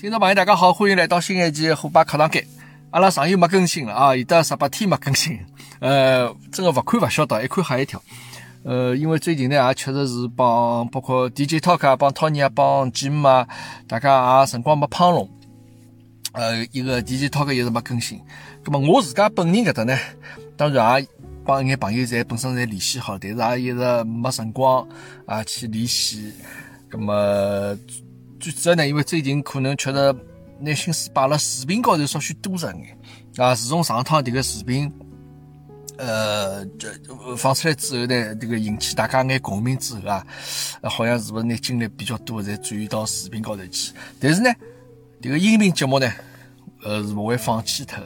听众朋友，大家好，欢迎来到新一期虎爸课堂间。阿拉上又没更新了啊，有得十八天没更新。呃，真的勿看勿晓得，一看吓一跳。呃，因为最近呢，也确实是帮包括 DJ Talk 啊，帮 Tony 啊，帮 Jim 啊，大家也辰光没碰拢。呃，一个 DJ Talk 也是没更新。那么我自家本人搿搭呢，当然也帮一眼朋友在本身在联系好，但是也一直没辰光啊去联系。那么。最主要呢，因为最近可能确实拿心思摆辣视频高头稍许多着眼啊。自从上趟迭个视频，呃，这放出来之后呢，这个引起大家眼共鸣之后啊，好像是不是拿精力比较多在转移到视频高头去？但是呢，这个音频节目呢，呃，是勿会放弃脱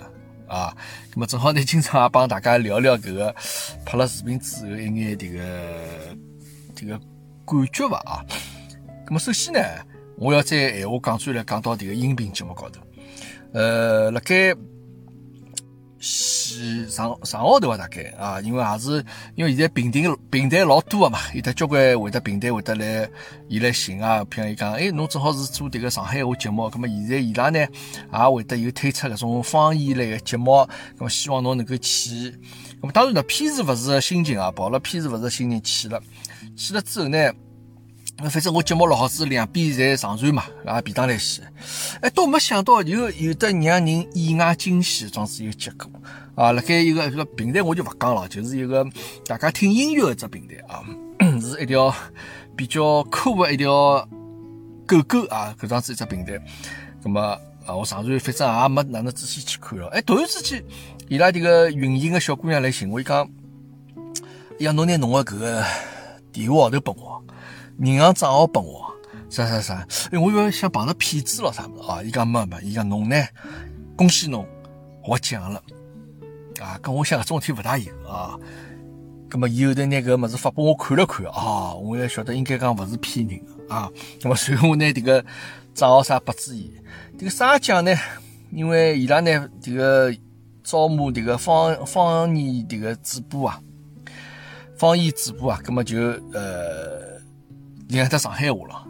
啊。那么正好呢，今朝也帮大家聊聊搿个拍了视频之后一眼迭个这个感觉伐啊。那么首先呢。我要再闲话讲转来，讲到迭个音频节目高头。呃，辣盖前上上号头啊，大概啊，因为也是因为现在平台平台老多个嘛，有的交关会得平台会得来伊来寻啊，譬如伊讲，哎，侬正好是做迭个上海闲话节目，咁么现在伊拉呢也会得有推出搿种方言类个节目，咁么希望侬能够去。咁么当然呢，偏是勿是心情啊，抱了偏是勿是心情去了，去了之后呢。反正我节目录好子，两边侪上传嘛，啊，便当来洗。哎，倒没想到有有的让人意外惊喜，装是一个结果啊！辣盖一个一个平台，我就勿讲了，就是一个大家听音乐的只平台啊，是一条比较酷的一条狗狗啊，搿样子一只平台。那么啊，我上传反正也没哪能仔细去看了。哎，突然之间，伊拉迭个运营的小姑娘来寻我，伊讲，伊讲侬拿侬个搿个电话号头拨我。银行账号拨我，啥啥啥？哎，我以为想碰到骗子了啥么子啊？伊讲没没，伊讲侬呢？恭喜侬获奖了啊！跟我想搿种事体勿大有啊。葛么伊后头拿搿物事发拨我看了看啊，我也晓得应该讲勿是骗人的啊。葛么随后我拿迭个账号啥拨注意，迭个啥奖呢？因为伊拉呢迭个招募迭个方方言迭个主播啊，方言主播啊，葛么就呃。讲得上海话了，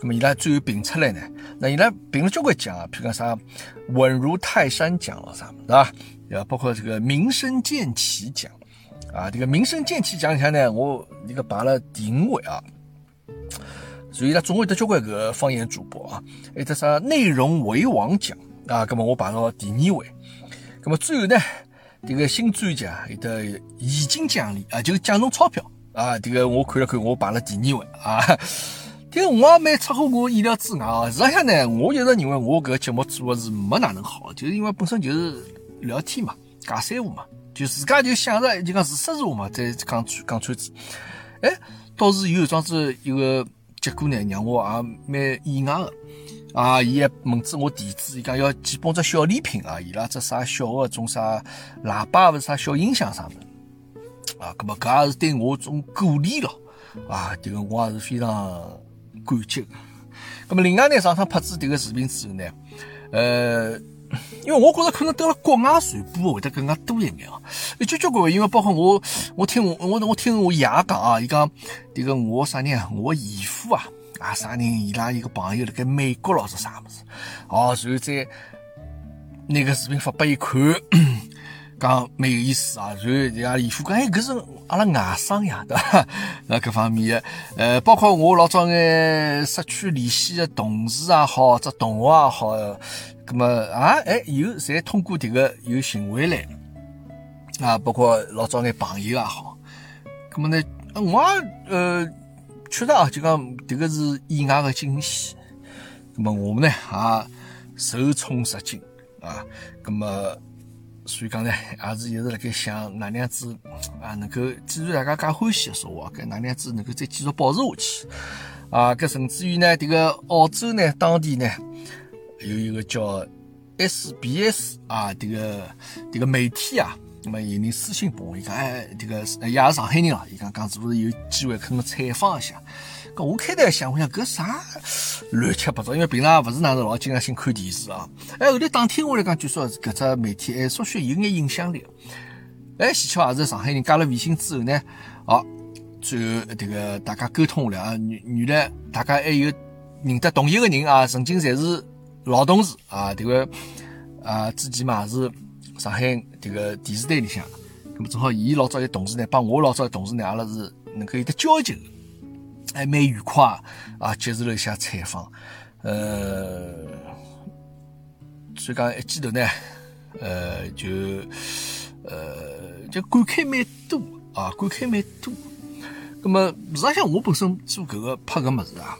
那么伊拉最后评出来呢？那伊拉评了交关奖啊，譬如讲啥稳如泰山奖了啥，是吧？要包括这个民生建旗奖啊，这个民生建旗奖里向呢，我这个排了第五位啊。所以呢，总会得交关个方言主播啊，还有得啥内容为王奖啊，那么我排到第二位。那么最后呢，这个新专辑啊，有得现金奖励啊，就是奖侬钞票。啊，这个我看了看，我排了第二位啊。这个我也蛮出乎我意料之外啊。实际上呢，我一直认为我搿个节目做的是没哪能好，就是因为本身就是聊天嘛，讲三胡嘛，就自家就想着就讲是说实话嘛，再讲讲穿子。哎，倒是有桩子一个结果呢，让我也蛮意外的啊。伊还问子我地址，伊讲要寄帮只小礼品啊，伊拉只啥小的种啥喇叭或者啥小音响啥的。啊，咁么搿也是对我种鼓励咯，啊，这个我也是非常感激。咁么另外呢，上趟拍子迭个视频之后呢，呃，因为我觉着可能到了国外传播会得更加多一眼哦。一交交关，因为包括我，我听我我听我爷讲啊，伊讲迭个我啥人啊，我姨父啊，啊啥人伊拉一个朋友辣盖美国咯是啥物事，哦，然后再那个视频发拨伊看。讲蛮有意思啊，然后人家姨夫讲，哎，搿是阿拉外甥呀，对伐？那各方面的，呃，包括我老早眼失去联系的同事也好，者同学也好，葛么啊，哎，有侪通过迭个有寻回来，啊，包括老早眼朋友也好，葛么呢，我呃，确实啊，就讲迭个是意外的惊喜，葛么我们呢也受宠若惊啊，葛么。所以讲呢，也是一直辣盖想哪能样子啊，能够既然大家介欢喜说话，该哪能样子能够再继续保持下去啊？搿甚至于呢，这个澳洲呢，当地呢，有一个叫 SBS 啊，这个这个媒体啊，那么有人私信拨我，伊讲哎，这个也是上海人啊，伊讲讲是不是有机会可能采访一下？我开头想，我想搿啥乱七八糟，因为平常勿是哪能老经常性看电视啊。哎，后头打听下来讲，据说搿只媒体哎，稍许有眼影响力。哎，喜巧也是上海人加了微信之后呢，哦，最后这个大家沟通下来啊，原原来大家还有认得同一个人啊，曾经侪是老同事啊，这个啊之前嘛是上海这个电视台里向，那么正好伊老早有同事呢，帮我老早有同事呢，阿拉是能够有得交集的，还蛮愉快啊，接受了一下采访，呃，所以讲一记头呢，呃，就呃就感慨蛮多啊，感慨蛮多。那么实际上我本身做搿个拍个物事啊，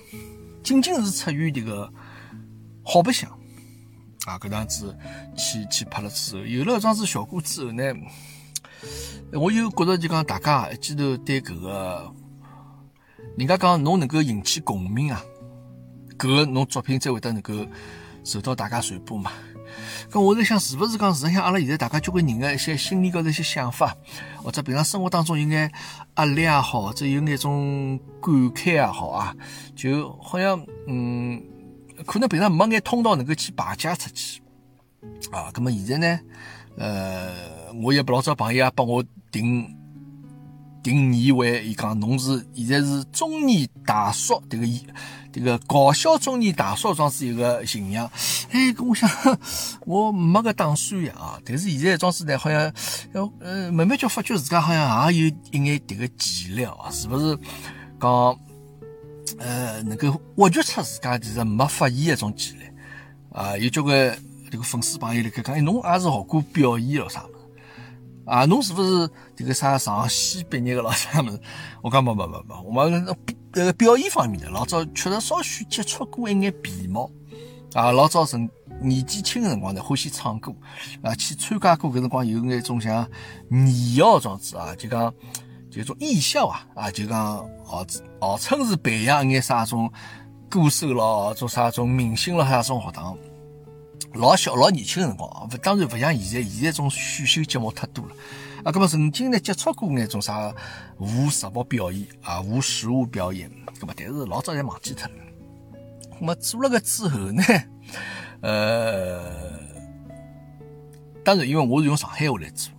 仅仅是出于这个。好白相啊！搿样子去去拍了之后，有了搿桩子效果之后呢，我又觉着就讲大家一记头对搿个，人家讲侬能够引起共鸣啊，搿个侬作品才会得能够受到大家传播嘛。咁我在想，是勿是讲实际上阿拉现在大家交关人的一些心理高头一些想法，或者平常生活当中有眼压力也好，或者有眼种感慨也好啊，就好像嗯。可能平常没眼通道能够去排解出去啊，那么现在呢，呃，我也不老早朋友也帮我定定义为，伊讲侬是现在是中年大叔，这个这个搞笑中年大叔装是一个形象。哎，跟我想，我没个打算呀啊，但是现在装是呢，好像要呃慢慢就发觉自家好像也有一眼这个潜力啊，是不是讲？呃，能够挖掘出自家其实没发现一种潜力啊！有交关这个粉丝朋友来讲，哎，侬也是学过表演了啥？啊，侬是不是这个啥上戏毕业的了啥么？我讲没没没没，我们那个表演方面的，老早确实稍许接触过一眼皮毛啊。老早辰年纪轻的辰光呢，欢喜唱歌啊，去参加过搿辰光有眼种像艺校状子啊，就讲。就种艺校啊，啊，就讲号号称是培养一眼啥种歌手咯，做啥种明星咯，还啥种学堂，老小老年轻的辰光啊，当然不像现在，现在种选秀节目太多了啊。那么曾经呢接触过那种啥无实物表演啊，无实物表演，那么但是老早侪忘记脱了。那么做了个之后呢，呃，当然因为我是用上海话来做。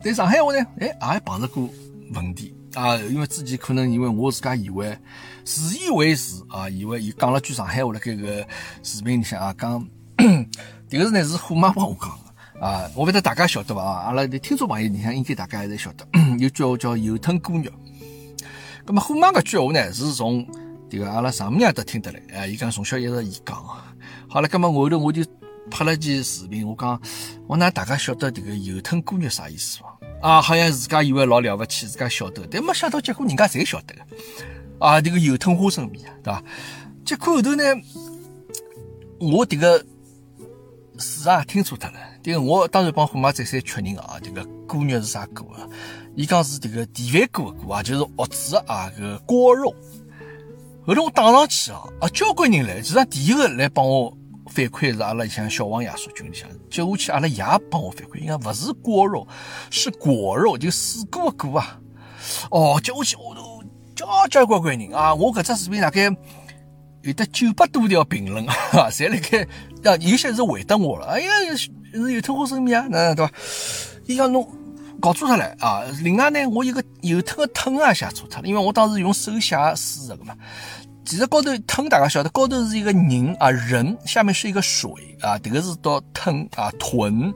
在上海话呢，哎，也碰着过问题啊，因为之前可能因为我自家以为自以为是啊，以为伊讲了句上海话辣盖个视频里向啊讲，迭个是呢是虎妈帮我讲的啊，我不知道大家晓得伐？阿拉的听众朋友里向应该大家还是晓得，有句话叫油吞姑娘。那么虎妈搿句话呢是从迭个阿拉丈母娘搭听得来啊，伊讲从小一直伊讲。好了，那么后头我就拍了件视频，我讲我让大家晓得迭个油吞锅肉啥意思伐？啊，好像自家以为老了不起，自家晓得，但没想到结果人家侪晓得个。啊，这个油吞花生米啊，对吧？结果后头呢，我这个是啊听错脱了。这个我当然帮虎妈再三确认啊，这个锅肉是啥锅啊？伊讲是这个电饭锅的锅啊，就是锅子啊，个锅肉。后头我打上去啊，啊，交关人来，实际上第一个来帮我。反馈是阿拉像小王爷说群里向，接下去阿拉爷帮我反馈，应该不是锅肉，是果肉，就水果的果啊。哦，接下去我都交交关关人啊，我搿只视频大概有得九百多条评论啊，侪辣盖，啊，有些是回答我了，哎呀，是有吞花生米啊，那对吧？伊讲侬搞错脱了啊。另外呢，我一个有特个吞啊写错脱了，因为我当时用手写输入个嘛。其实高头吞，大家晓得，高头是一个人啊，人下面是一个水啊，这个是到吞啊吞。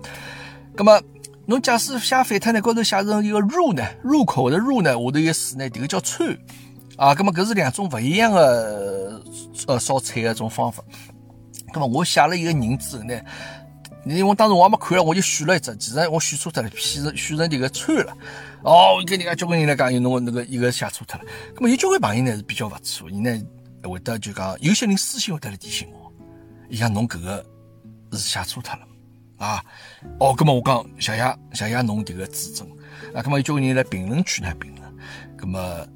那么，侬假使写反脱呢，高头写成一个入呢，入口的入呢，下头一个水呢，这个叫串啊。那么，搿是两种不一样的呃烧菜的种方法。那么，我写了一个人之后呢，因为我当时我还没看了，我就选了一只，其实我选错脱了，选成选成迭个串了。哦，我跟人家交关人来讲，有侬那个一个写错脱了。那么有交关朋友呢是比较不错，伊呢。会得就讲，有些人私信会得来提醒我，伊讲侬搿个是写错脱了啊！哦，葛么我讲谢谢谢谢侬迭个指正啊！葛么有交关人来评论区呢评论，葛么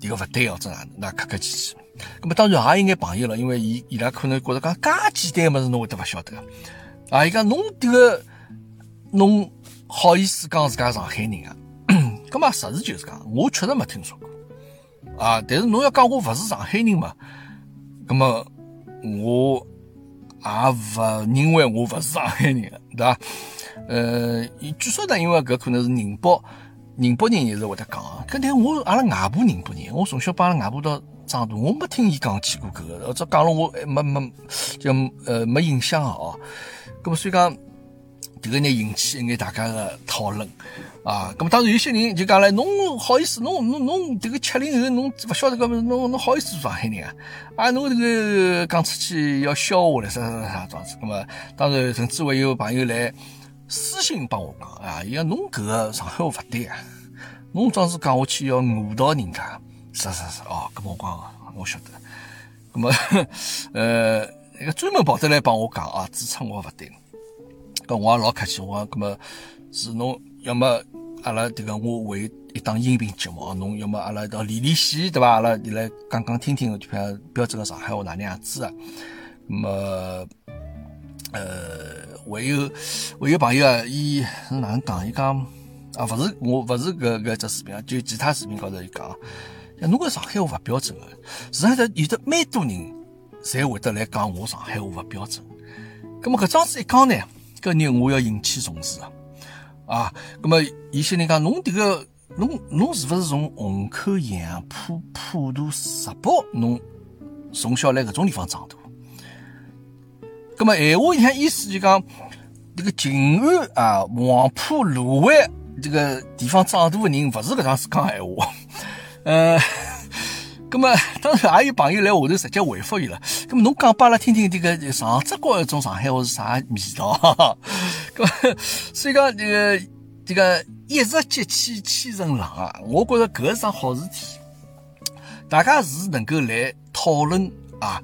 迭个勿对哦，真哪能？那客客气气。葛么当然也有眼朋友了，因为伊伊拉可能觉着讲介简单个物事侬会得勿晓得啊！伊讲侬迭个侬好意思讲自家上海人啊？葛么实事求是讲，我确实没听说过。啊！但是侬要讲我勿是上海人嘛，那么我也勿认为我勿是上海人，对伐？呃，据说呢，因为搿可能是宁波，宁波人也是会得讲啊。搿但我阿拉外婆宁波人，我从小帮阿拉外婆到长大，我没听伊讲起过搿个，或者讲了我没没就呃没印象哦。咁么所以讲，迭个呢引起一眼大家个讨论啊。那么当然有些人就讲了，侬好意思，侬侬侬迭个七零后，侬勿晓得搿么侬侬好意思做上海人啊？啊，侬迭个讲出去要笑话了，啥啥啥啥样子。咁么当然甚至会有朋友来私信帮我讲啊，伊讲侬搿个上海话勿对啊。侬总是讲下去要误导人家，是是是哦，搿么我讲，我晓得。搿么，呃，一个专门跑得来帮我讲啊，指出我勿对。搿我也老客气，我讲搿么是侬要么阿拉迭个我为一档音频节目，侬要么阿拉一道练练戏，对伐？阿拉来讲讲听听，就像标准个上海话哪能样子啊？那么，呃，还有还有朋友啊，伊是哪能讲？伊讲。啊，勿是我，勿是搿搿只视频啊，就其他视频高头伊讲，侬搿上海话勿标准个，实际上有得蛮多人侪会得来讲我上海话勿标准。咁么搿桩事一讲呢，搿人我要引起重视啊！啊，咁么有些人讲侬迭个侬侬是勿是从虹口、杨浦、普陀、石宝，侬从小来搿种地方长大？咁么闲话像意思就讲，迭个静安啊、黄埔、芦湾。这个地方长大的人勿是搿样子讲闲话，呃，咁么当然也有朋友来下头直接回复伊了。咁么侬讲拨阿拉听听，这个上浙江一种上海话是啥味道？咁所以讲这个这个一日节气千层浪啊，我觉着搿是桩好事体。大家是能够来讨论啊，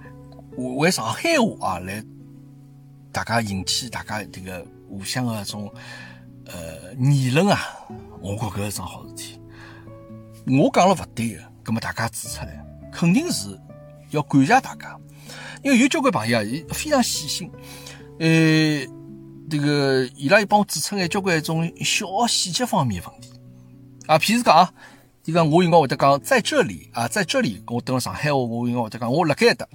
为上海话啊来，大家引起大家这个互相的种。呃，议论啊，我觉搿是桩好事体。我讲了勿对个，葛末大家指出来，肯定是要感谢大家，因为有交关朋友啊，伊非常细心，呃，这个伊拉又帮我指出来交关一种小细节方面问题。啊，譬如讲啊，这个我应该会得讲在这里啊，在这里，我等了上海话，我应该会得讲我辣盖的，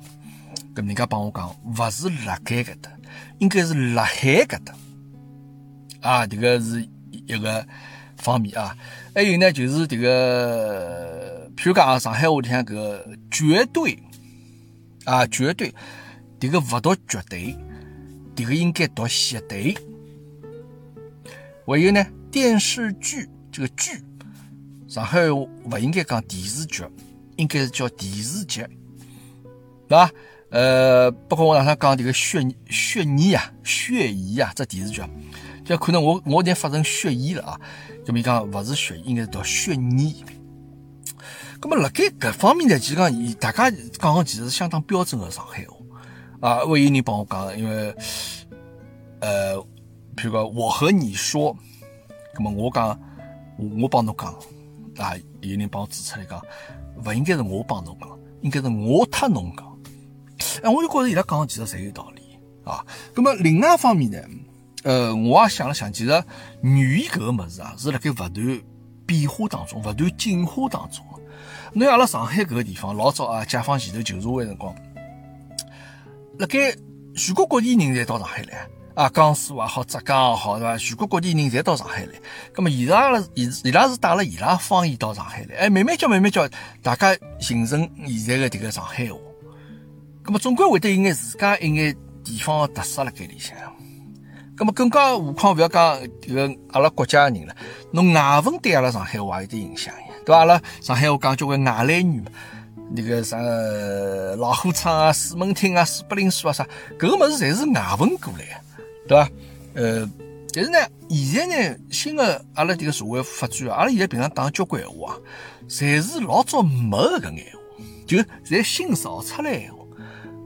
搿人家帮我讲，勿是辣盖搿搭，应该是辣海搿搭。啊，这个是一个方面啊，还有呢，就是这个，譬如讲，上海话里向个绝对啊，绝对，这个勿读绝对，这个应该读绝对。还有呢，电视剧这个剧，上海话勿应该讲电视剧，应该是叫电视剧，对吧？呃，包括我上趟讲这个血血泥啊，血疑啊，这电视剧。就可能我我点发成血液了啊，咁么讲勿是血，应该是叫血泥。咁么辣盖搿方面呢，其实讲大家讲个其实是相当标准个上海话啊。会有人帮我讲，因为呃，譬如讲我和你说，咁么我讲我帮侬讲啊，有人帮我指出来讲，勿应该是我帮侬讲，应该是我特侬讲。哎，我就觉着伊拉讲个其实侪有道理啊。咁么另外一方面呢？呃，我也想了想，其实语言搿个物事啊，是辣盖勿断变化当中、勿断进化当中。侬像阿拉上海搿个地方，老早啊，解放前头旧社会辰光，辣盖全国各地人侪到上海来啊，江苏也好，浙江也好，对伐？全国各地人侪到上海来。葛末伊拉拉伊伊拉是带了伊拉方言到上海来，哎，慢慢叫慢慢叫，大家形成现在的迭个上海话。葛末总归会得有眼自家一眼地方的特色辣盖里向。那么更加何况，勿要讲这个阿拉国家的人了，侬外文对阿拉上海话有点影响对伐？阿拉上海话讲交关外来语嘛，那个啥老虎仓啊、四门厅啊、四百零书啊啥，搿个物事侪是外文过来的，对伐？呃，但是呢，现在呢，新的阿拉这个社会发展，阿拉现在平常讲交关闲话啊，侪是老早没搿眼话，就侪新造出来闲话。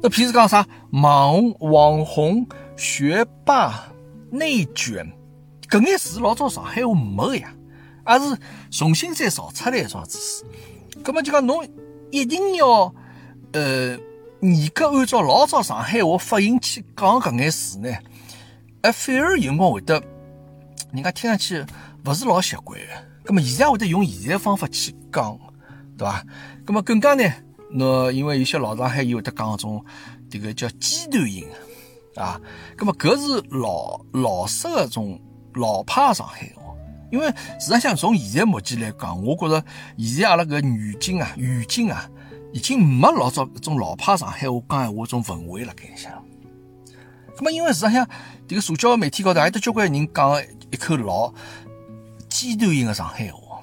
那譬如讲啥网红网红、学霸。内卷，搿眼词老早上海话没个呀，而是重新再造出来一桩知识。葛么就讲侬一定要呃严格按照老早上海话发音去讲搿眼词呢，哎，反而有辰光会得人家听上去勿是老习惯个。葛么现在会得用现在方法去讲，对伐？葛么更加呢，喏，因为有些老上海伊会得讲种迭个叫鸡头音。啊，咁么搿是老老式个种老派上海话，因为实际上从现在目前来讲，我觉着现在阿拉搿语境啊，语境啊，已经没老早种老派上海话讲闲话种氛围了，感觉。咁么因为实际上，迭个社交媒体高头还得交关人讲一口老尖端型的上海话，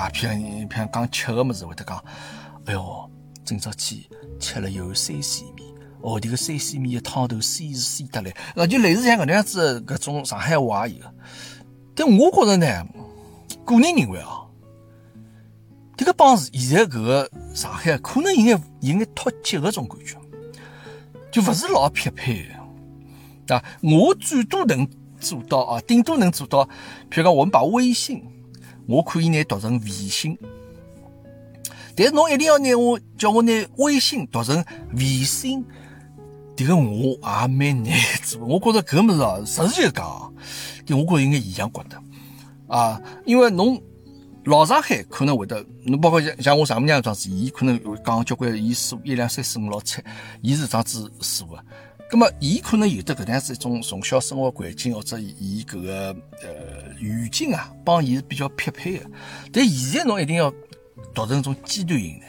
啊，譬如譬如讲吃个物事会得讲，哎哟，今朝去吃了有三鲜面，哦，迭个三鲜面的汤头鲜是鲜得来，那就类似像搿能样子搿种上海话也有。但我觉着呢，个人认为啊，迭个帮现在搿个上海可能有眼有眼脱节个种感觉，就勿是老匹配的。啊，我最多能做到啊，顶多能做到，譬如讲，我们把微信，我可以拿读成微信，但是侬一定要拿我叫我拿微信读成微信，这个我也蛮难做。我觉着搿物事啊，实事求是讲，就我觉着有眼异样觉得啊，因为侬老上海可能会得，侬包括像像我丈母娘这样子，伊可能会讲交关，伊数一两三四五六七，伊是这样子数的。咁么，伊可能有的搿能样子一种从小生活环境，或者伊搿个呃语境啊，帮伊是比较匹配的。但现在侬一定要读成一种阶段型呢，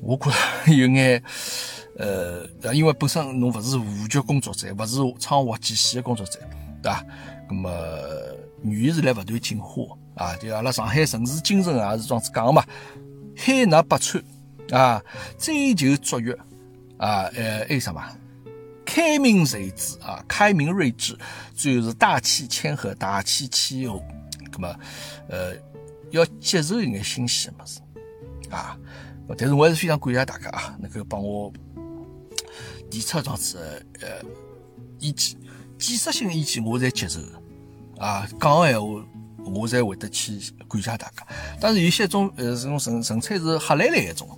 我觉着有眼呃，因为本身侬勿是户籍工作者，勿是昌华机系的工作者，对伐？咁么语言是来勿断进化啊，就阿拉上海城市精神也是这样子讲嘛，海纳百川啊，追求卓越啊，呃，还有啥嘛？开明睿智啊，开明睿智，最后是大气谦和，大气气候，那么，呃，要接受一眼新鲜的么子啊。但是我还是非常感谢大家啊，能够帮我提出这样子呃意见，建设性的意见我才接受啊。讲闲话我才会得去感谢大家。但是有些种呃这种纯纯粹是黑来来一种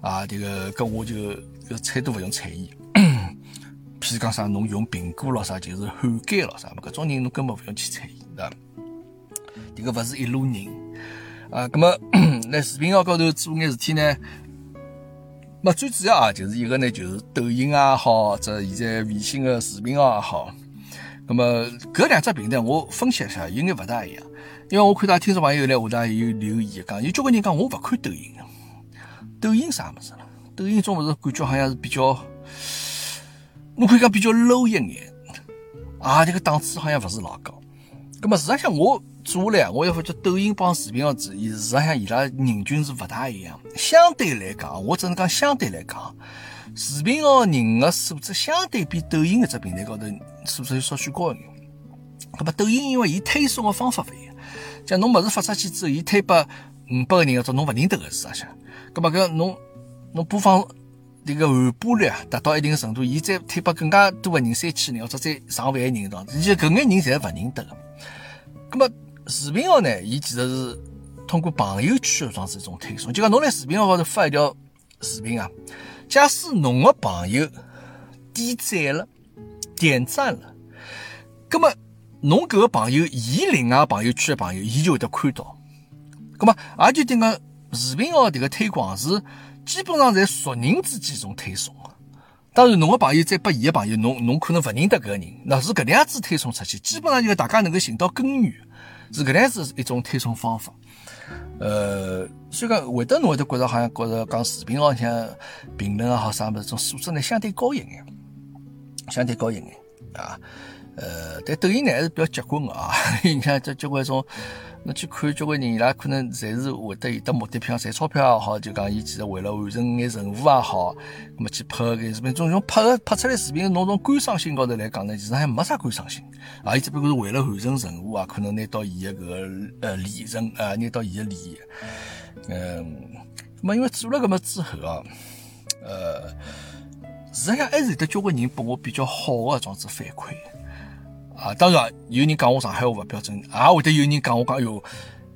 啊，这个跟我就这菜都不用睬意。譬如讲啥，侬用苹果咯啥，就是汉奸咯啥，搿种人侬根本勿用去睬伊，对伐？迭个勿是一路人啊。葛么 辣视频号高头做眼事体呢？么最主要啊，就是一个呢，就是抖音啊好，或者现在微信个视频号也好。那么搿两只平台我分析一下，有眼勿大一样。因为我看到听众朋友来下头有留言讲，有交关人讲我勿看抖音，抖音啥物事了？抖音总勿是感觉好像是比较。我可以讲比较 low 一眼，啊，这个档次好像勿是老高。咁么，实际上我做下来，我又发觉抖音帮视频号子，实上伊拉人群是勿大一样。相对来讲，我只能讲相对来讲，视频号人的素质相对比抖音搿只平台高头素质要稍许高一点。咁么，抖音因为伊推送的方法勿一样，像侬物事发出去之后，伊推拨五百个人，或者侬勿认得个是啥些，咁么搿侬侬播放。这个传播率达到一定程度，伊再推拨更加多的人，三千人或者再上万人，这样子，就搿眼人侪勿认得的。那么视频号呢，伊其实是通过朋友圈的这样子一种推送，就讲侬辣视频号高头发一条视频啊，假使侬个朋友点赞了、点赞了，那么侬搿个朋友，伊另外朋友圈的朋友，伊就会得看到。那么也就等讲视频号迭个推广是。基本上在熟人之间种推送当然侬个朋友再拨伊个朋友，侬侬可能勿认得搿个人，那是搿能样子推送出去，基本上就大家能够寻到根源，是搿能样子一种推送方法。呃，所以讲会得侬会得觉着好像觉着讲视频好像评论啊好啥物事，种素质呢相对高一眼，相对高一眼啊。呃，但抖音呢还是比较结棍个啊，你看这交关种。侬去看交关人，伊拉可能侪是会得有的目的，譬如赚钞票也好，就讲伊其实为了完成眼任务也好，那么去拍个视频，种种拍个拍出来视频，侬从观赏性高头来讲呢，其实还没啥观赏性，啊，伊只不过是为了完成任务啊，可能拿到伊个搿个呃利润啊，拿到伊个利益，嗯，那么因为做了搿么之后啊，呃，实际上还是有得交关人拨我比较好个种子反馈。啊，当然有人讲我上海话勿标准，也会得有人讲我讲哟，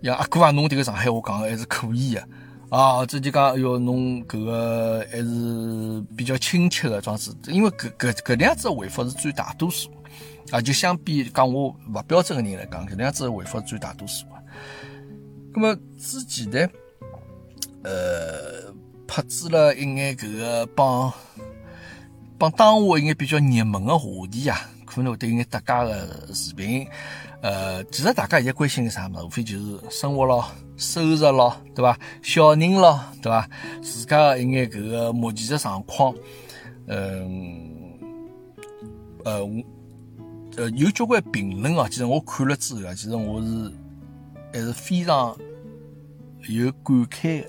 呀阿哥啊，侬迭个上海话讲还是可以的啊，这就讲哟，侬搿个还是比较亲切的，装子，因为搿搿搿样子回复是占大多数啊，就相比讲我勿标准的人来讲，搿样子回复占大多数啊。那么之前呢，呃，拍子了一眼搿个帮帮当下一眼比较热门的话题啊。可能会得有眼搭界个视频。呃，其实大家现在关心个啥物事，无非就是生活咯、收入咯，对伐？小人咯，对伐？自家一眼搿个目前的状况，嗯，呃，呃，有交关评论哦。其实我看了之后，其实我是还是非常有感慨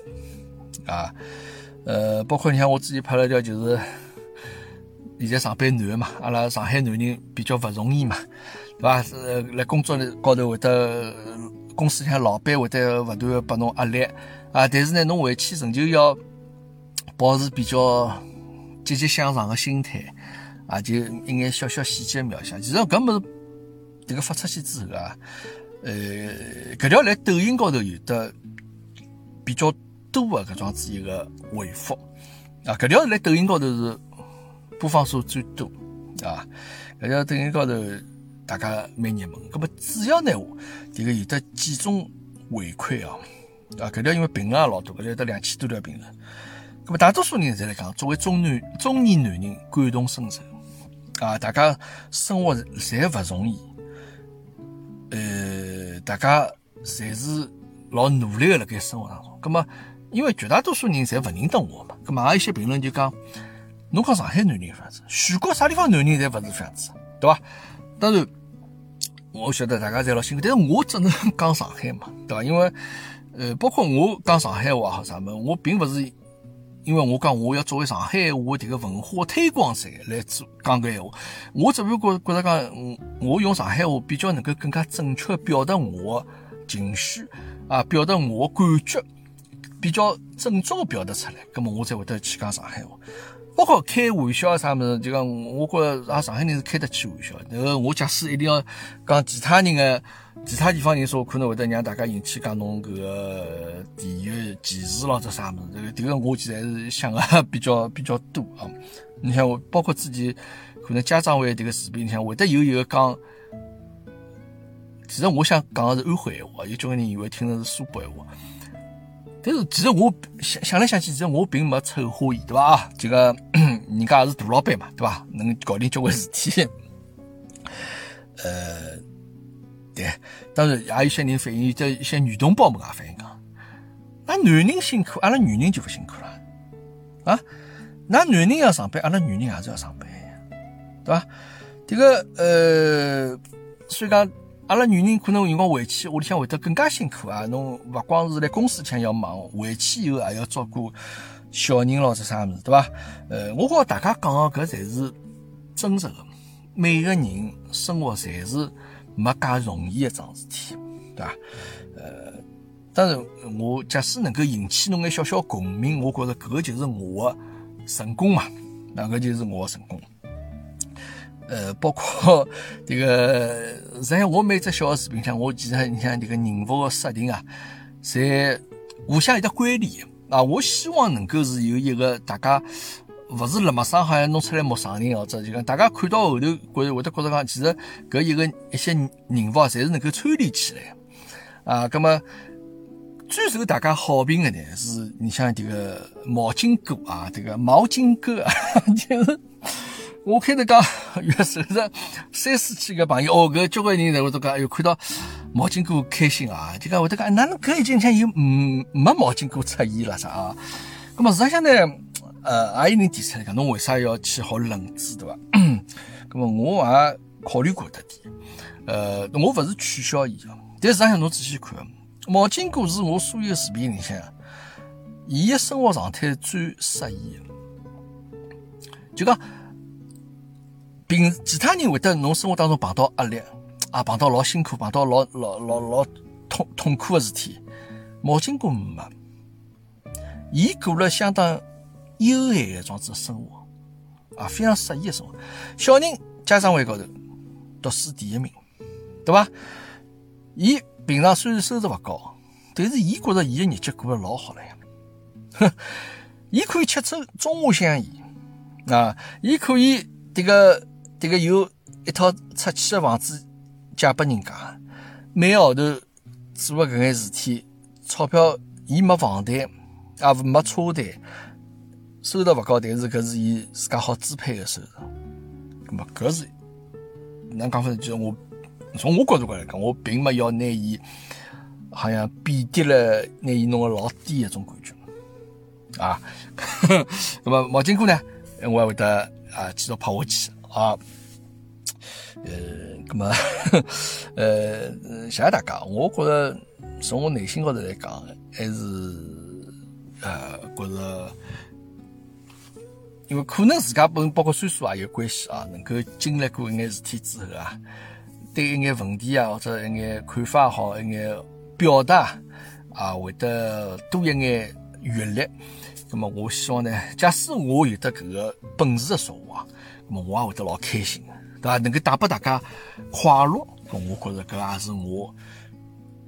的啊。呃，包括你像我之前拍了条，就是现在上班难嘛，阿拉上海男人比较勿容易嘛。对伐？呃，辣工作里高头会得公司里向老板会得勿断拨侬压力啊，但是呢，侬回去仍旧要保持比较积极向上的心态啊，就一眼小小细节描写。其实搿物事迭个发出去之后啊，呃，搿条辣抖音高头有的比较多的搿桩子一个回复啊，搿条辣抖音高头是播放数最多啊，搿条抖音高头。大家蛮热门，咁么主要呢，这个有得几种回馈啊，啊，搿条因为评论也老多，搿条得两千多条评论，咁么大多数人侪来讲，作为中男中年男人感同身受啊，大家生活侪勿容易，呃，大家侪是老努力个辣盖生活当中，咁么因为绝大多数人侪勿认得我嘛，咁么也有些评论就讲，侬讲上海男人搿样子，全国啥地方男人侪勿是搿样子，对伐？当然。我晓得大家侪老辛苦，但是我只能 讲上海嘛，对伐？因为，呃，包括我讲上海话好啥么，我并不是因为我讲我要作为上海话这个文化推广者来做讲个闲话，我只不过觉得讲，我用上海话比较能够更加准确表达我情绪啊，表达我感觉，比较正宗的表达出来，那么我才会得去讲上海话。包括开玩笑啥么子，就讲我觉着啊，上海人是开得起玩笑。那个我假使一定要讲其他人的、其他地方人说，可能会得让大家引起讲侬搿个地域歧视咯，这啥么子？这个这个我其实还是想的比较比较多啊。你像我，包括自己可能家长会这个视频，像会得有一个讲，其实我想讲的是安徽话，有交关人以为听的是苏北话。但是其实我想想来想去，其实我并没丑化伊，对吧？啊，这个 人家也是大老板嘛，对吧？能搞定交关事体。呃，对，当然也有些人反映，这一些女同胞们也反映讲，那男人辛苦，阿拉女人就不辛苦了啊？那男人要上班，阿拉女人也是要上班，对吧？这个呃，所以讲。阿拉女人可能有辰光回去，屋里向会得更加辛苦啊！侬勿光是来公司里向要忙，回去以后还要照顾小人咯，这啥物事，对伐？呃，我觉着大家讲个搿才是真实的。每个人生活侪是没介容易一桩事体，对伐？呃，当然，我假使能够引起侬眼小小共鸣，我觉着搿个就是我的成功嘛，那个就是我的成功。呃，包括 这个，实际上我每只小个视频上，我其实你像这个人物个设定啊，侪互相有得关联啊。我希望能够是有一个大家勿是辣么上好像弄出来陌生人或者就讲大家看到后头觉着会得觉着讲，其实搿一个一些人物啊，侪是能够串联起来啊。葛么最受大家好评的呢，是你像这个毛巾哥啊，这个毛巾哥啊，就是。我开头讲约受着三四千个朋友，哦，搿交关人侪会得讲，哎哟，看到毛巾哥开心啊，就讲会得讲，哪能搿已经像有嗯没毛巾哥出现了啥啊？咁么实际上呢，呃，也有人提出来讲，侬为啥要去好轮子对伐？咁么我也考虑过得点，呃，我勿是取消伊哦，但实际上侬仔细看，毛巾哥是我所有视频里向，伊个生活状态最适宜就讲。平其他人会得侬生活当中碰到压力啊，碰到老辛苦，碰到老老老老痛痛苦个事体，毛巾哥没，伊过了相当悠闲的种子生活啊，非常适宜的生活。小人家长会高头读书第一名，对伐？伊平常虽然收入勿高，但是伊觉着伊的日脚过得老好了呀。哼，伊可以吃中中午香烟啊，伊可以这个。这个有一套拆迁的房子借拨人家，每个号头做个搿眼事体，钞票伊没房贷，也没车贷，收入勿高，但是搿是伊自家好支配的收入。咁么搿是哪讲法就是我从我角度来讲，我并没要拿伊好像贬低了，拿伊弄个老低一种感觉啊。那么毛巾哥呢，我还会得啊继续拍下去啊。呃，那么 呃，谢谢大家。我觉着从我内心高头来讲，还是呃，觉着。因为可能自家本包括岁数也有关系啊，能够经历过一眼事体之后啊，对一眼问题啊或者一眼看法也好，一眼表达啊，会得多一眼阅历。那么我希望呢，假使我有的搿个本事的说话，我也会得老开心，对吧？能够带拨大家快乐，我觉着搿也是我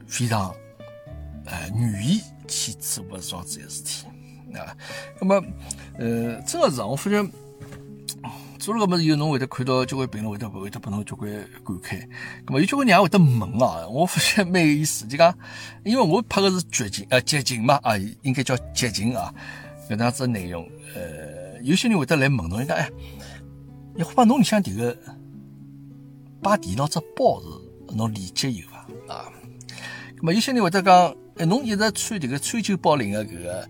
非常呃愿意去做的桩子事体。啊，那么，呃，真个是，我发觉做了搿么以后，侬会得看到交关评论，会得会得拨侬交关感慨。那么有交关人也会得问啊，我发觉蛮有意思。就讲，因为我拍的是绝情，呃，绝情嘛，啊，应该叫绝情啊，搿样子内容。呃，有些人会得来问侬，伊讲，哎，一会把侬里向迭个摆电脑只包是侬理解有伐？啊，那么有些人会得讲，哎，侬一直穿迭个川久保玲个搿个。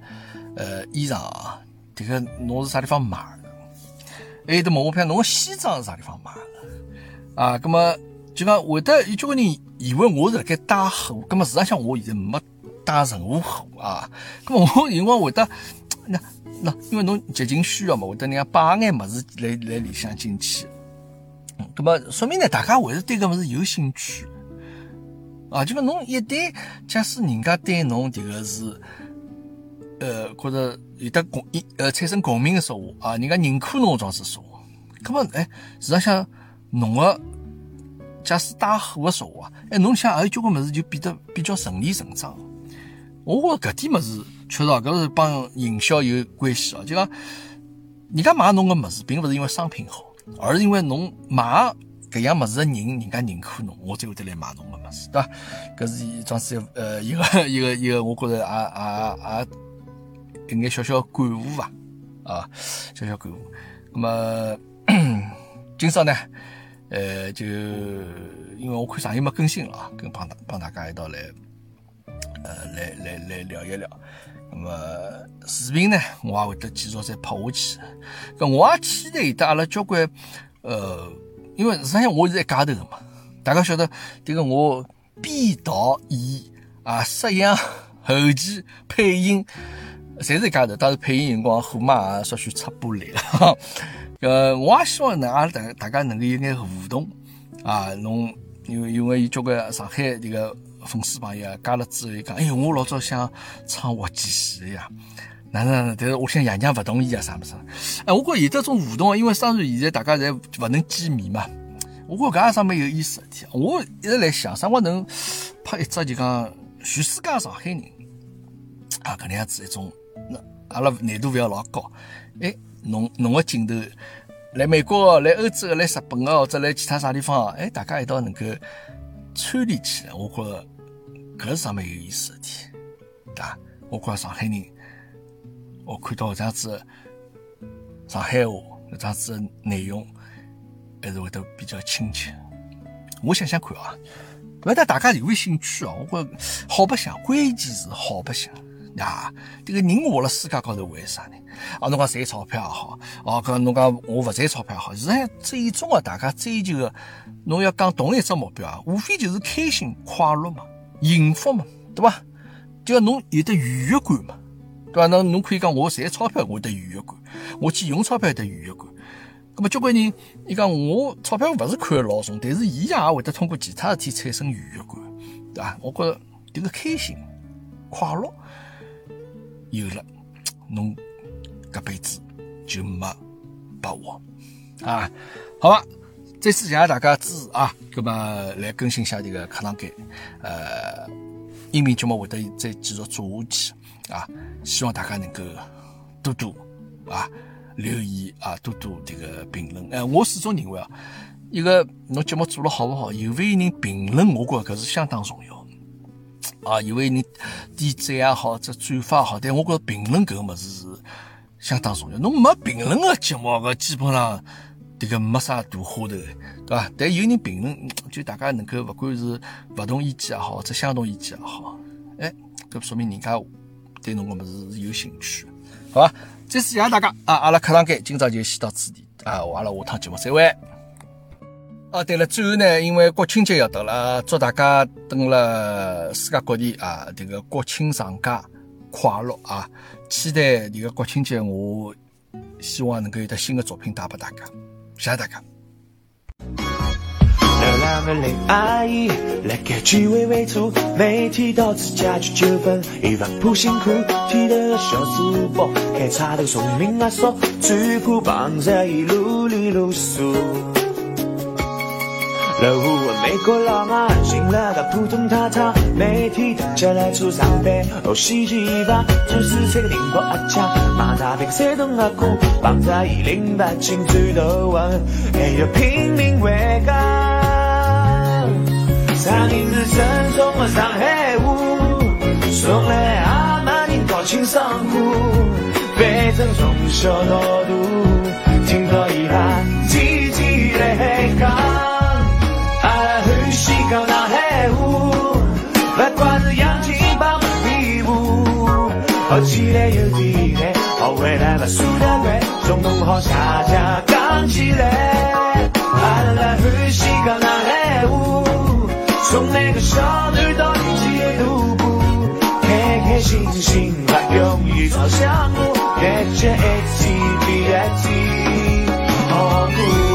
呃，衣裳啊，迭个侬是啥地方买的？还有得问我，讲侬个西装是啥地方买的？啊，那么就讲会得有交关人以为我是辣盖带货，那么实际上我现在没带任何货啊。那么我辰光会得那那，因为侬极尽需要嘛，会得人家摆眼物事来来里向进去。那么说明呢，大家还是对搿物事有兴趣啊。就讲侬一旦假使人家对侬这个是。呃，或者有得共一呃产生共鸣的说话啊，人家认可侬个桩子说话，那么哎，实际上侬个假使带货的说话，哎，侬想还有交关物事就变得比较顺理成章。我觉搿点物事确实啊搿是帮营销有关系哦。就讲人家买侬个物事，并勿是因为商品好，而是因为侬买搿样物事的人，人家认可侬，我才会得来买侬个物事，对伐？搿是一桩事呃一个 一个一个，我觉着也也也。一眼小小感悟吧，啊，小小感悟。那么 今朝呢，呃，就因为我看上一没更新了啊，跟帮大帮大家一道来，呃，来来来聊一聊。那么视频呢，我也会得继续再拍下去。搿我也期待有得阿拉交关，呃，因为实际上我是一家头的嘛，大家晓得这个我编导演啊，摄像、后期、配音。侪是一家头，当时配音辰光，虎妈也稍许擦玻璃了。呃，我也希望能阿大大家能够有眼互动啊。侬因为因为有交关上海这个粉丝朋友啊，加了之后讲，哎，我老早想唱滑稽戏呀，哪能？但是我想爷娘勿同意啊，啥么子？哎，我觉有这种互动，因为当然现在大家侪勿能见面嘛。我觉搿也啥蛮有意思事体。我一直来想，啥辰光能拍一只就讲全世界上海人啊，搿能样子一种。那阿拉难度勿要老高，哎，侬侬个镜头来美国、来欧洲、来日本个，或者来其他啥地方，哎，大家一道能够串联起来，我觉着搿是上面有意思事体，对伐？我觉着上海人，我看到这样子上海话，这样子内容，还是会得比较亲切。我想想看啊，勿晓得大家有没兴趣啊？我觉好白相，关键是好白相。啊，这个人活了世界高头为啥呢？啊，侬讲赚钞票也好，哦，搿侬讲我勿赚钞票也好，实际上最终啊，大家追求的，侬要讲同一只目标啊，无非就是开心、快乐嘛，幸福嘛，对伐？就要侬有得愉悦感嘛，对伐？那侬可以讲我赚钞票我得愉悦感，我去用钞票得愉悦感。那么交关人，伊讲我钞票勿是看老重，但是伊也会得通过其他事体产生愉悦感，对伐？我觉着这个开心、快乐。有了，侬搿辈子就没把握啊！好吧，再次谢谢大家支持啊！葛么来更新一下这个课堂间，呃，音频节目会得再继续做下去啊！希望大家能够多多啊留言啊，多多这个评论。哎，我始终认为啊，一个侬节目做了好不好，有没有人评论，我觉搿是相当重要。啊，因为你点赞也好，这转发也好，但我觉着评论搿个物事是相当重要。侬没评论个节目，搿基本上迭个没啥大花头，对伐？但有人评论，就大家能够勿管是勿同意见也好，或者相同意见也好，哎，搿说明人家对侬个物事是有兴趣，好伐？再次谢谢大家啊！阿拉课堂间今朝就先到此地啊！阿拉下趟节目再会。哦，对了，最后呢，因为国庆节要到了，祝大家等了世界各地啊，这个国庆长假快乐啊！期待这个国庆节，我希望能够有得新的作品带给大家。谢谢大家。流浪的恋爱，来个聚会为主，没提到自家去纠纷，一万步辛苦，提的小书包，开茶的聪明阿叔，最苦帮着一路里露宿。乐乎的美国老妈，醒了个普通太太，天等着来出上班，哦，喜剧一把，就是这个宁波阿强，马大兵山东阿哥，帮着一零八清最头文，还有拼命为港。上一次赠送了上海话，送来阿妈您高兴上火，反正从小到大，听到伊拉叽叽来讲。喜讲上海话，不管是洋气帮皮舞，好起来有地来，好回来把苏打怪，总弄好下家讲起来。阿拉欢喜讲上海话，从那个小女到年纪的徒步，开开心心不容易朝向我，日节一天比一天好过。